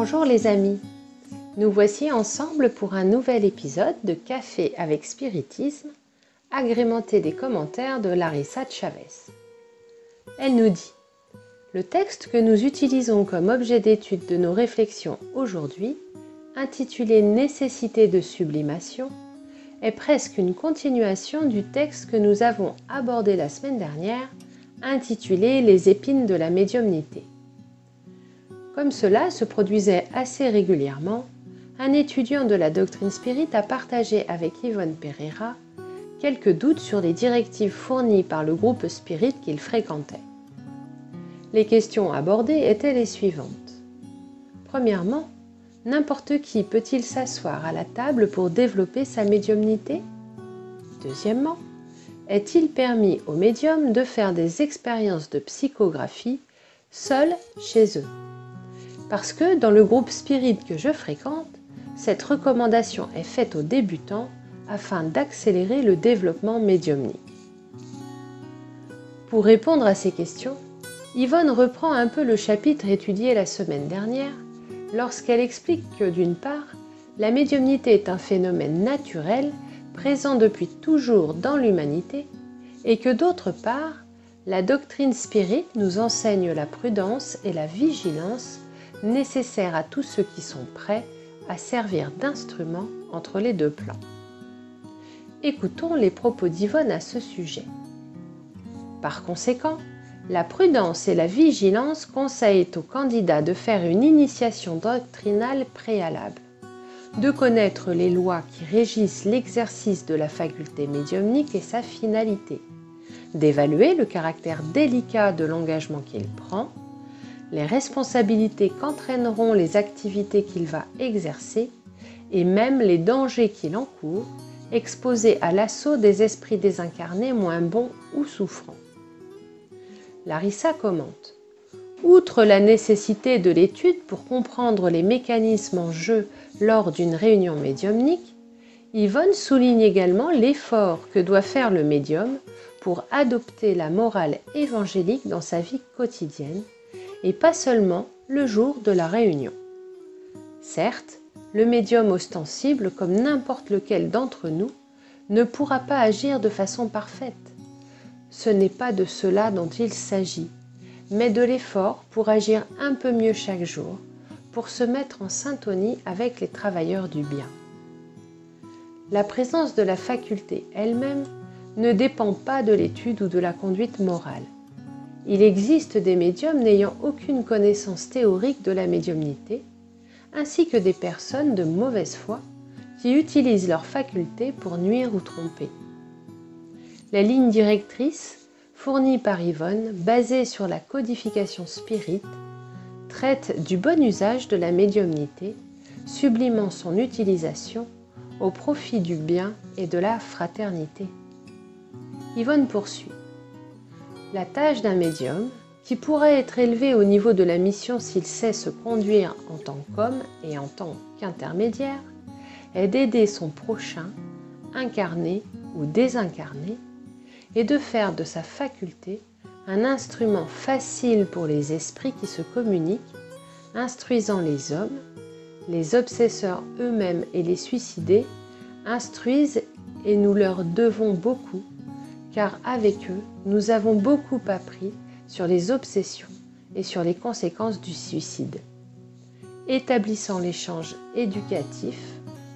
Bonjour les amis, nous voici ensemble pour un nouvel épisode de Café avec Spiritisme, agrémenté des commentaires de Larissa Chavez. Elle nous dit Le texte que nous utilisons comme objet d'étude de nos réflexions aujourd'hui, intitulé Nécessité de sublimation, est presque une continuation du texte que nous avons abordé la semaine dernière, intitulé Les épines de la médiumnité. Comme cela se produisait assez régulièrement, un étudiant de la doctrine spirit a partagé avec Yvonne Pereira quelques doutes sur les directives fournies par le groupe spirit qu'il fréquentait. Les questions abordées étaient les suivantes. Premièrement, n'importe qui peut-il s'asseoir à la table pour développer sa médiumnité? Deuxièmement, est-il permis aux médiums de faire des expériences de psychographie seuls chez eux? Parce que dans le groupe spirit que je fréquente, cette recommandation est faite aux débutants afin d'accélérer le développement médiumnique. Pour répondre à ces questions, Yvonne reprend un peu le chapitre étudié la semaine dernière lorsqu'elle explique que d'une part, la médiumnité est un phénomène naturel présent depuis toujours dans l'humanité et que d'autre part, la doctrine spirit nous enseigne la prudence et la vigilance nécessaires à tous ceux qui sont prêts à servir d'instrument entre les deux plans. Écoutons les propos d'Yvonne à ce sujet. Par conséquent, la prudence et la vigilance conseillent aux candidats de faire une initiation doctrinale préalable, de connaître les lois qui régissent l'exercice de la faculté médiumnique et sa finalité, d'évaluer le caractère délicat de l'engagement qu'il prend, les responsabilités qu'entraîneront les activités qu'il va exercer et même les dangers qu'il encourt, exposés à l'assaut des esprits désincarnés moins bons ou souffrants. Larissa commente. Outre la nécessité de l'étude pour comprendre les mécanismes en jeu lors d'une réunion médiumnique, Yvonne souligne également l'effort que doit faire le médium pour adopter la morale évangélique dans sa vie quotidienne et pas seulement le jour de la réunion. Certes, le médium ostensible, comme n'importe lequel d'entre nous, ne pourra pas agir de façon parfaite ce n'est pas de cela dont il s'agit, mais de l'effort pour agir un peu mieux chaque jour, pour se mettre en syntonie avec les travailleurs du bien. La présence de la faculté elle-même ne dépend pas de l'étude ou de la conduite morale. Il existe des médiums n'ayant aucune connaissance théorique de la médiumnité, ainsi que des personnes de mauvaise foi qui utilisent leur faculté pour nuire ou tromper. La ligne directrice, fournie par Yvonne, basée sur la codification spirit, traite du bon usage de la médiumnité, sublimant son utilisation au profit du bien et de la fraternité. Yvonne poursuit. La tâche d'un médium, qui pourrait être élevée au niveau de la mission s'il sait se conduire en tant qu'homme et en tant qu'intermédiaire, est d'aider son prochain, incarné ou désincarné, et de faire de sa faculté un instrument facile pour les esprits qui se communiquent, instruisant les hommes, les obsesseurs eux-mêmes et les suicidés instruisent et nous leur devons beaucoup, car avec eux, nous avons beaucoup appris sur les obsessions et sur les conséquences du suicide. Établissant l'échange éducatif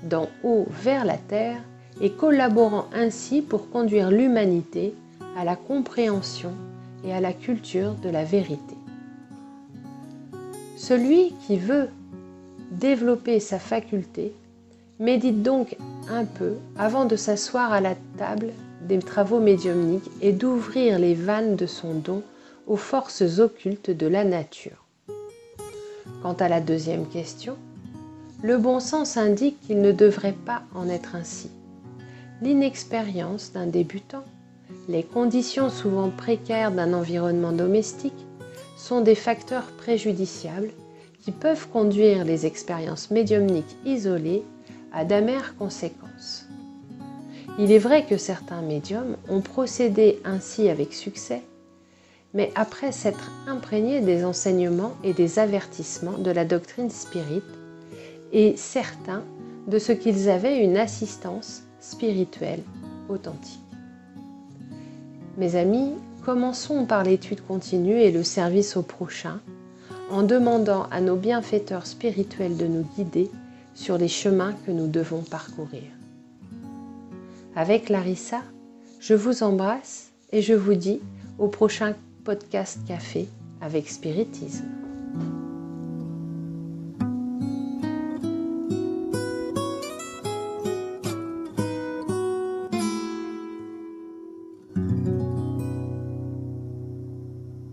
d'en haut vers la terre, et collaborant ainsi pour conduire l'humanité à la compréhension et à la culture de la vérité. Celui qui veut développer sa faculté médite donc un peu avant de s'asseoir à la table des travaux médiumniques et d'ouvrir les vannes de son don aux forces occultes de la nature. Quant à la deuxième question, le bon sens indique qu'il ne devrait pas en être ainsi l'inexpérience d'un débutant, les conditions souvent précaires d'un environnement domestique sont des facteurs préjudiciables qui peuvent conduire les expériences médiumniques isolées à d'amères conséquences. Il est vrai que certains médiums ont procédé ainsi avec succès, mais après s'être imprégné des enseignements et des avertissements de la doctrine spirite, et certains de ce qu'ils avaient une assistance spirituelle authentique. Mes amis, commençons par l'étude continue et le service au prochain, en demandant à nos bienfaiteurs spirituels de nous guider sur les chemins que nous devons parcourir. Avec Larissa, je vous embrasse et je vous dis au prochain podcast café avec spiritisme.